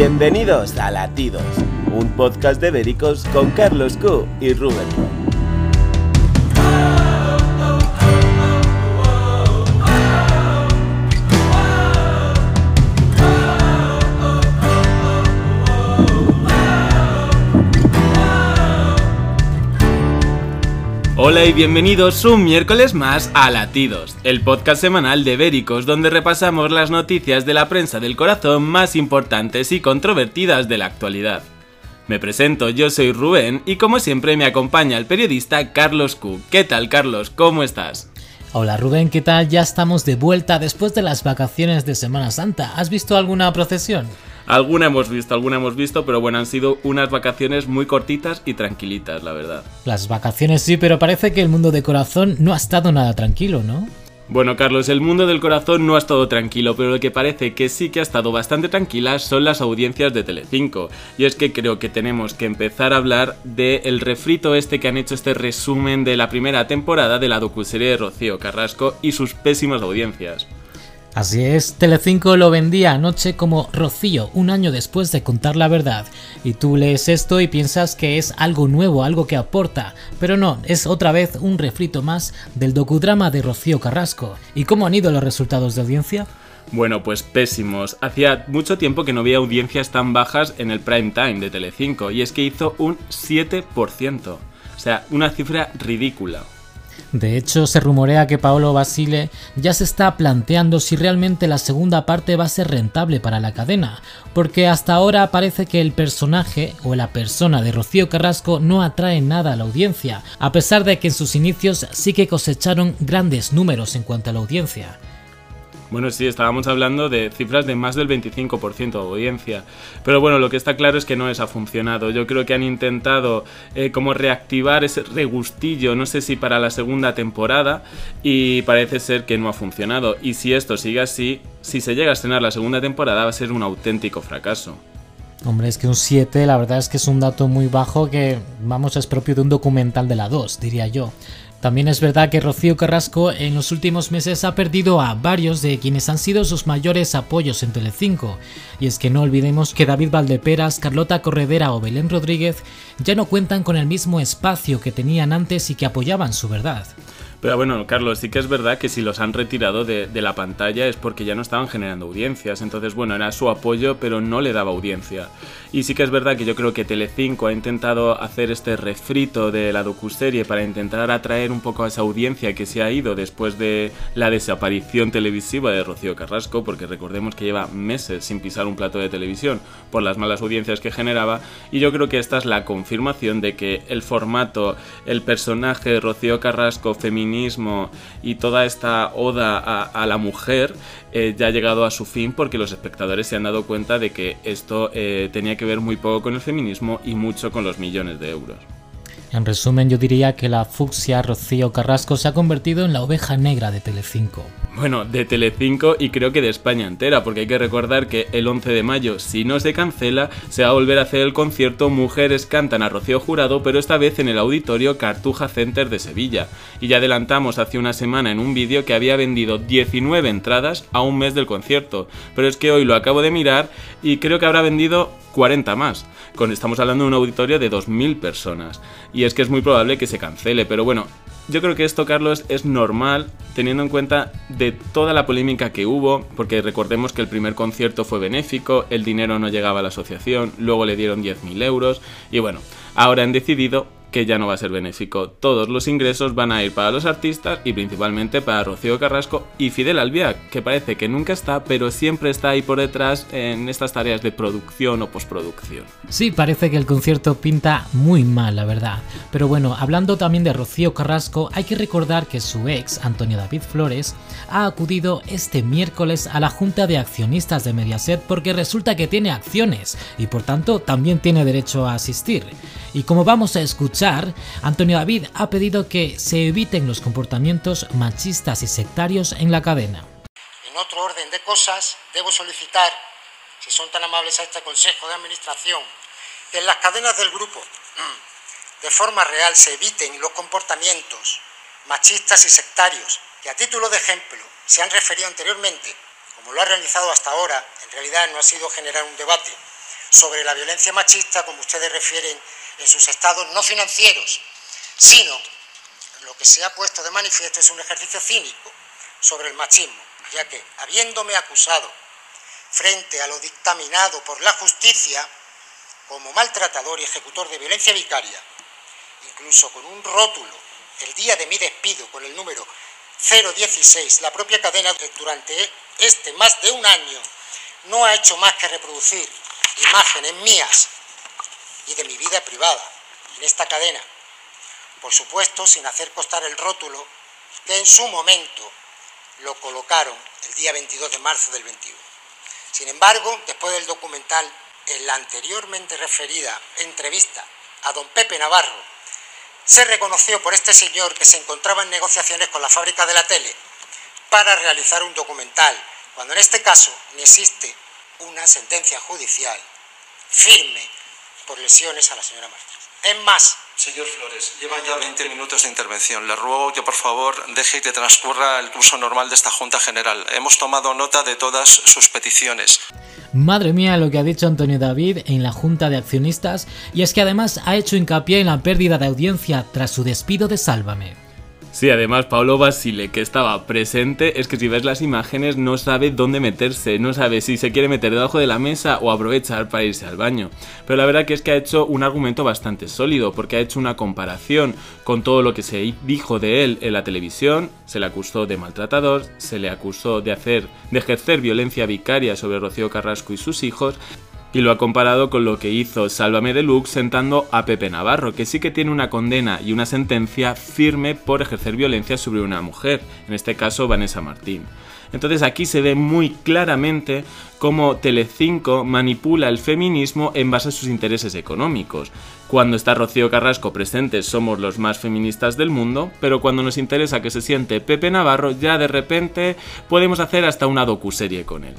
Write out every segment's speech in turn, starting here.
Bienvenidos a Latidos, un podcast de Vericos con Carlos Q y Rubén. Hola y bienvenidos un miércoles más a Latidos, el podcast semanal de Béricos donde repasamos las noticias de la prensa del corazón más importantes y controvertidas de la actualidad. Me presento, yo soy Rubén y como siempre me acompaña el periodista Carlos Q. ¿Qué tal Carlos? ¿Cómo estás? Hola Rubén, ¿qué tal? Ya estamos de vuelta después de las vacaciones de Semana Santa. ¿Has visto alguna procesión? Alguna hemos visto, alguna hemos visto, pero bueno, han sido unas vacaciones muy cortitas y tranquilitas, la verdad. Las vacaciones sí, pero parece que el mundo de corazón no ha estado nada tranquilo, ¿no? Bueno, Carlos, el mundo del corazón no ha estado tranquilo, pero lo que parece que sí que ha estado bastante tranquila son las audiencias de Telecinco. Y es que creo que tenemos que empezar a hablar del refrito este que han hecho este resumen de la primera temporada de la docuserie de Rocío Carrasco y sus pésimas audiencias. Así es, Telecinco lo vendía anoche como Rocío, un año después de contar la verdad. Y tú lees esto y piensas que es algo nuevo, algo que aporta. Pero no, es otra vez un refrito más del docudrama de Rocío Carrasco. ¿Y cómo han ido los resultados de audiencia? Bueno, pues pésimos. Hacía mucho tiempo que no había audiencias tan bajas en el prime time de Telecinco, y es que hizo un 7%. O sea, una cifra ridícula. De hecho, se rumorea que Paolo Basile ya se está planteando si realmente la segunda parte va a ser rentable para la cadena, porque hasta ahora parece que el personaje o la persona de Rocío Carrasco no atrae nada a la audiencia, a pesar de que en sus inicios sí que cosecharon grandes números en cuanto a la audiencia. Bueno, sí, estábamos hablando de cifras de más del 25% de audiencia. Pero bueno, lo que está claro es que no les ha funcionado. Yo creo que han intentado eh, como reactivar ese regustillo, no sé si para la segunda temporada, y parece ser que no ha funcionado. Y si esto sigue así, si se llega a estrenar la segunda temporada va a ser un auténtico fracaso. Hombre, es que un 7 la verdad es que es un dato muy bajo que, vamos, es propio de un documental de la 2, diría yo. También es verdad que Rocío Carrasco en los últimos meses ha perdido a varios de quienes han sido sus mayores apoyos en Telecinco. Y es que no olvidemos que David Valdeperas, Carlota Corredera o Belén Rodríguez ya no cuentan con el mismo espacio que tenían antes y que apoyaban su verdad. Pero bueno, Carlos, sí que es verdad que si los han retirado de, la pantalla es porque ya no estaban generando audiencias. Entonces, bueno, era su apoyo, pero no le daba audiencia. Y sí que es verdad que yo creo que Telecinco ha intentado hacer este refrito de la docuserie para intentar atraer un poco a esa audiencia que se ha ido después de la desaparición televisiva de Rocío Carrasco, porque recordemos que lleva meses sin pisar un plato de televisión por las malas audiencias que generaba. Y yo creo que esta es la confirmación de que el formato, el personaje de Rocío Carrasco femenino, y toda esta oda a, la mujer eh, ya ha llegado a su fin porque los espectadores se han dado cuenta de que esto eh, tenía que ver muy poco con el feminismo y mucho con los millones de euros. En resumen, yo diría que la fucsia Rocío Carrasco se ha convertido en la oveja negra de Telecinco. Bueno, de Telecinco y creo que de España entera, porque hay que recordar que el 11 de mayo, si no se cancela, se va a volver a hacer el concierto Mujeres cantan a Rocío Jurado, pero esta vez en el auditorio Cartuja Center de Sevilla. Y ya adelantamos hace una semana en un vídeo que había vendido 19 entradas a un mes del concierto, pero es que hoy lo acabo de mirar y creo que habrá vendido 40 más. Estamos hablando de un auditorio de 2.000 personas. Y es que es muy probable que se cancele, pero bueno, yo creo que esto, Carlos, es normal teniendo en cuenta de toda la polémica que hubo, porque recordemos que el primer concierto fue benéfico, el dinero no llegaba a la asociación, luego le dieron 10.000 euros, y bueno, ahora han decidido que ya no va a ser benéfico. Todos los ingresos van a ir para los artistas y principalmente para Rocío Carrasco y Fidel Albiac, que parece que nunca está, pero siempre está ahí por detrás en estas tareas de producción o postproducción. Sí, parece que el concierto pinta muy mal, la verdad. Pero bueno, hablando también de Rocío Carrasco, hay que recordar que su ex, Antonio David Flores, ha acudido este miércoles a la Junta de Accionistas de Mediaset porque resulta que tiene acciones y por tanto también tiene derecho a asistir. Y como vamos a escuchar, Antonio David ha pedido que se eviten los comportamientos machistas y sectarios en la cadena. En otro orden de cosas, debo solicitar, si son tan amables a este Consejo de Administración, que en las cadenas del grupo, de forma real, se eviten los comportamientos machistas y sectarios que a título de ejemplo se han referido anteriormente, como lo ha realizado hasta ahora, en realidad no ha sido generar un debate, sobre la violencia machista, como ustedes refieren, en sus estados no financieros, sino lo que se ha puesto de manifiesto es un ejercicio cínico sobre el machismo, ya que, habiéndome acusado frente a lo dictaminado por la justicia como maltratador y ejecutor de violencia vicaria, incluso con un rótulo el día de mi despido con el número 016, la propia cadena durante este más de un año no ha hecho más que reproducir imágenes mías y de mi vida privada en esta cadena. Por supuesto, sin hacer costar el rótulo que en su momento lo colocaron el día 22 de marzo del 21. Sin embargo, después del documental, en la anteriormente referida entrevista a don Pepe Navarro, se reconoció por este señor que se encontraba en negociaciones con la fábrica de la tele para realizar un documental, cuando en este caso ni existe una sentencia judicial firme por lesiones a la señora Martínez. Es más, Señor Flores, llevan ya 20 minutos de intervención. Le ruego que por favor deje que transcurra el curso normal de esta Junta General. Hemos tomado nota de todas sus peticiones. Madre mía lo que ha dicho Antonio David en la Junta de Accionistas y es que además ha hecho hincapié en la pérdida de audiencia tras su despido de Sálvame. Sí, además Pablo Basile, que estaba presente, es que si ves las imágenes no sabe dónde meterse, no sabe si se quiere meter debajo de la mesa o aprovechar para irse al baño. Pero la verdad es que ha hecho un argumento bastante sólido, porque ha hecho una comparación con todo lo que se dijo de él en la televisión, se le acusó de maltratador, se le acusó de hacer, de ejercer violencia vicaria sobre Rocío Carrasco y sus hijos, y lo ha comparado con lo que hizo Sálvame Deluxe sentando a Pepe Navarro, que sí que tiene una condena y una sentencia firme por ejercer violencia sobre una mujer, en este caso Vanessa Martín. Entonces aquí se ve muy claramente cómo Telecinco manipula el feminismo en base a sus intereses económicos. Cuando está Rocío Carrasco presente somos los más feministas del mundo, pero cuando nos interesa que se siente Pepe Navarro ya de repente podemos hacer hasta una docuserie con él.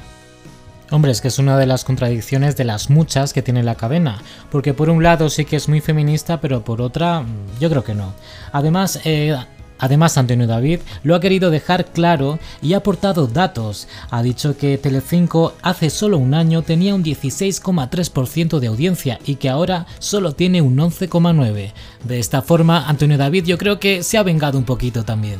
Hombre, es que es una de las contradicciones de las muchas que tiene la cadena, porque por un lado sí que es muy feminista, pero por otra yo creo que no. Además, eh, Además, Antonio David lo ha querido dejar claro y ha aportado datos. Ha dicho que Telecinco hace solo un año tenía un 16,3% de audiencia y que ahora solo tiene un 11,9%. De esta forma, Antonio David yo creo que se ha vengado un poquito también.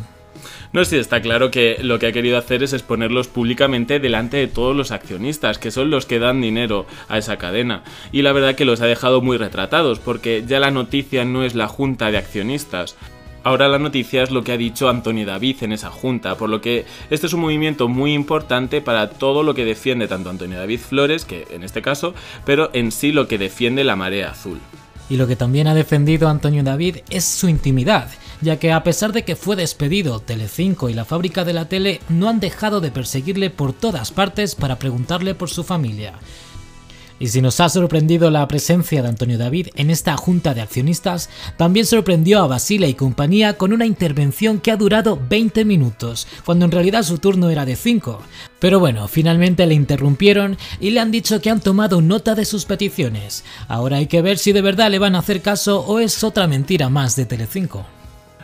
No, sí, está claro que lo que ha querido hacer es exponerlos públicamente delante de todos los accionistas, que son los que dan dinero a esa cadena. Y la verdad que los ha dejado muy retratados, porque ya la noticia no es la junta de accionistas. Ahora la noticia es lo que ha dicho Antonio David en esa junta, por lo que este es un movimiento muy importante para todo lo que defiende tanto Antonio David Flores, que en este caso, pero en sí lo que defiende la marea azul. Y lo que también ha defendido Antonio David es su intimidad, ya que a pesar de que fue despedido, Telecinco y la fábrica de la tele no han dejado de perseguirle por todas partes para preguntarle por su familia. Y si nos ha sorprendido la presencia de Antonio David en esta junta de accionistas, también sorprendió a Basile y compañía con una intervención que ha durado 20 minutos, cuando en realidad su turno era de 5. Pero bueno, finalmente le interrumpieron y le han dicho que han tomado nota de sus peticiones. Ahora hay que ver si de verdad le van a hacer caso o es otra mentira más de Telecinco.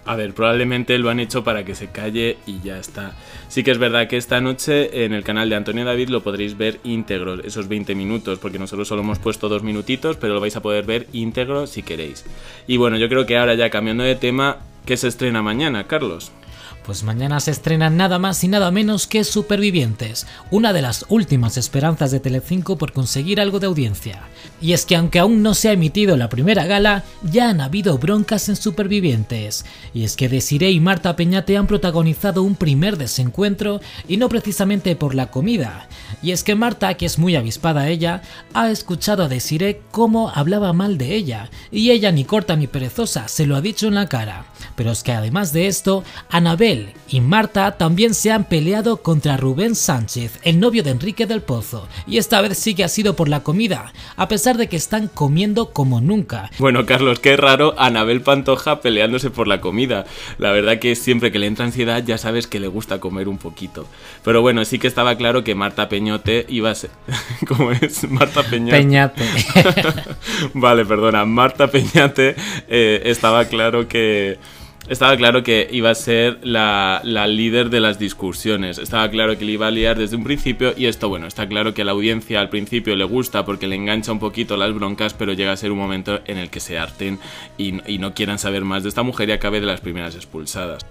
A ver, probablemente lo han hecho para que se calle y ya está. Sí que es verdad que esta noche en el canal de Antonio David lo podréis ver íntegro, esos 20 minutos, porque nosotros solo hemos puesto dos minutitos, pero lo vais a poder ver íntegro si queréis. Y bueno, yo creo que ahora ya cambiando de tema, ¿qué se estrena mañana, Carlos? Pues mañana se estrena nada más y nada menos que Supervivientes, una de las últimas esperanzas de Telecinco por conseguir algo de audiencia. Y es que aunque aún no se ha emitido la primera gala, ya han habido broncas en Supervivientes. Y es que Desiree y Marta Peñate han protagonizado un primer desencuentro y no precisamente por la comida. Y es que Marta, que es muy avispada ella, ha escuchado a Desiree cómo hablaba mal de ella, y ella ni corta ni perezosa se lo ha dicho en la cara. Pero es que además de esto, Anabel y Marta también se han peleado contra Rubén Sánchez, el novio de Enrique del Pozo, y esta vez sí que ha sido por la comida, a pesar de que están comiendo como nunca. Bueno, Carlos, qué raro Anabel Pantoja peleándose por la comida. La verdad que siempre que le entra ansiedad ya sabes que le gusta comer un poquito. Pero bueno, sí que estaba claro que Marta Peñote iba a ser... ¿Cómo es? Marta Peñate. Peñate. vale, perdona. Marta Peñate eh, estaba claro que estaba claro que iba a ser la, la, líder de las discusiones. Estaba claro que le iba a liar desde un principio y esto, bueno, está claro que a la audiencia al principio le gusta porque le engancha un poquito las broncas, pero llega a ser un momento en el que se harten y, no quieran saber más de esta mujer y acabe de las primeras expulsadas.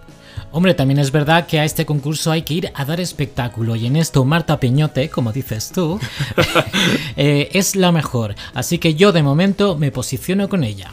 Hombre, también es verdad que a este concurso hay que ir a dar espectáculo y en esto Marta Peñote, como dices tú, eh, es la mejor. Así que yo de momento me posiciono con ella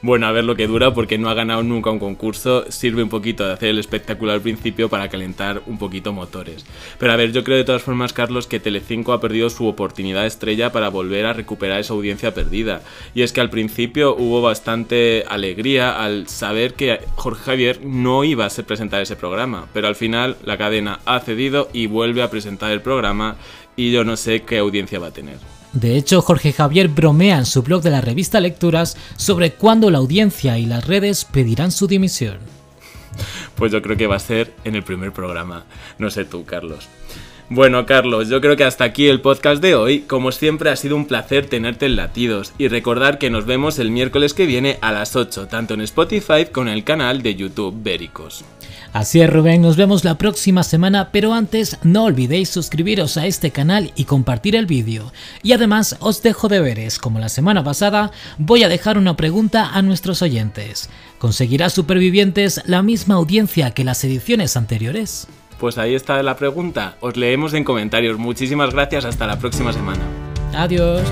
bueno, a ver lo que dura porque no ha ganado nunca un concurso, sirve un poquito de hacer el espectáculo al principio para calentar un poquito motores. Pero a ver, yo creo de todas formas, Carlos, que Telecinco ha perdido su oportunidad estrella para volver a recuperar esa audiencia perdida. Y es que al principio hubo bastante alegría al saber que Jorge Javier no iba a presentar ese programa, pero al final la cadena ha cedido y vuelve a presentar el programa y yo no sé qué audiencia va a tener. De hecho, Jorge Javier bromea en su blog de la revista Lecturas sobre cuándo la audiencia y las redes pedirán su dimisión. Pues yo creo que va a ser en el primer programa. No sé tú, Carlos. Bueno, Carlos, yo creo que hasta aquí el podcast de hoy. Como siempre ha sido un placer tenerte en latidos y recordar que nos vemos el miércoles que viene a las 8, tanto en Spotify como en el canal de YouTube Béricos. Así es Rubén, nos vemos la próxima semana, pero antes no olvidéis suscribiros a este canal y compartir el vídeo. Y además os dejo deberes, como la semana pasada, voy a dejar una pregunta a nuestros oyentes. ¿Conseguirá Supervivientes la misma audiencia que las ediciones anteriores? Pues ahí está la pregunta, os leemos en comentarios. Muchísimas gracias, hasta la próxima semana. Adiós.